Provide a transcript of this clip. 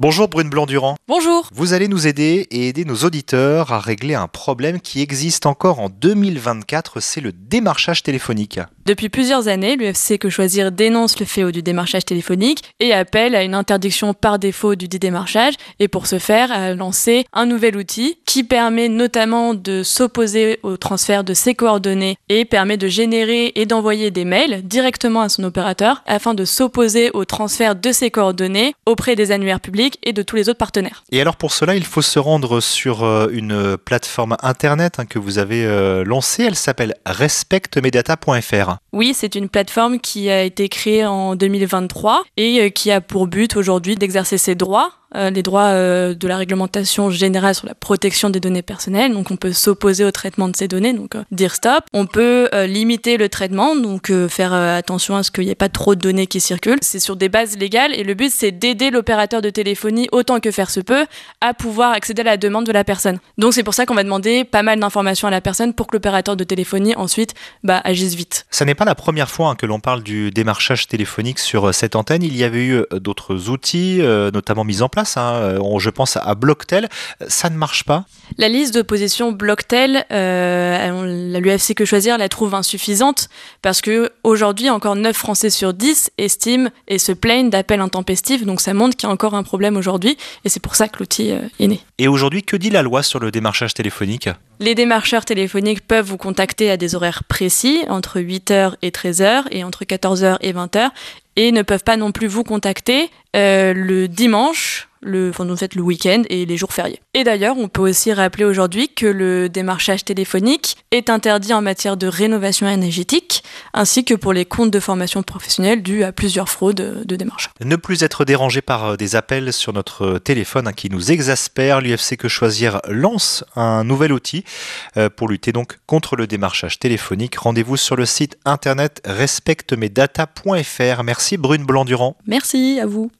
Bonjour Brune Blanc-Durand. Bonjour. Vous allez nous aider et aider nos auditeurs à régler un problème qui existe encore en 2024, c'est le démarchage téléphonique. Depuis plusieurs années, l'UFC Que Choisir dénonce le fléau du démarchage téléphonique et appelle à une interdiction par défaut du démarchage et pour ce faire a lancé un nouvel outil qui permet notamment de s'opposer au transfert de ses coordonnées et permet de générer et d'envoyer des mails directement à son opérateur afin de s'opposer au transfert de ses coordonnées auprès des annuaires publics et de tous les autres partenaires. Et alors pour cela, il faut se rendre sur euh, une plateforme internet hein, que vous avez euh, lancée. Elle s'appelle respectmedata.fr. Oui, c'est une plateforme qui a été créée en 2023 et euh, qui a pour but aujourd'hui d'exercer ses droits euh, les droits euh, de la réglementation générale sur la protection des données personnelles. Donc on peut s'opposer au traitement de ces données, donc euh, dire stop. On peut limiter le traitement, donc faire attention à ce qu'il n'y ait pas trop de données qui circulent. C'est sur des bases légales et le but c'est d'aider l'opérateur de téléphonie autant que faire se peut à pouvoir accéder à la demande de la personne. Donc c'est pour ça qu'on va demander pas mal d'informations à la personne pour que l'opérateur de téléphonie ensuite bah, agisse vite. Ça n'est pas la première fois hein, que l'on parle du démarchage téléphonique sur cette antenne. Il y avait eu d'autres outils, notamment mis en place Hein, euh, je pense à Blocktel. Ça ne marche pas La liste d'opposition Blocktel, euh, l'UFC Que Choisir la trouve insuffisante parce que aujourd'hui encore 9 Français sur 10 estiment et se plaignent d'appels intempestifs. Donc ça montre qu'il y a encore un problème aujourd'hui et c'est pour ça que l'outil euh, est né. Et aujourd'hui, que dit la loi sur le démarchage téléphonique? Les démarcheurs téléphoniques peuvent vous contacter à des horaires précis, entre 8h et 13h et entre 14h et 20h, et ne peuvent pas non plus vous contacter le dimanche, le, enfin, en fait, le week-end et les jours fériés. Et d'ailleurs, on peut aussi rappeler aujourd'hui que le démarchage téléphonique est interdit en matière de rénovation énergétique, ainsi que pour les comptes de formation professionnelle dus à plusieurs fraudes de démarche. Ne plus être dérangé par euh, des appels sur notre téléphone hein, qui nous exaspèrent, l'UFC Que Choisir lance un nouvel outil euh, pour lutter donc contre le démarchage téléphonique. Rendez-vous sur le site internet respectemesdata.fr. Merci Brune Blanc-Durand. Merci à vous.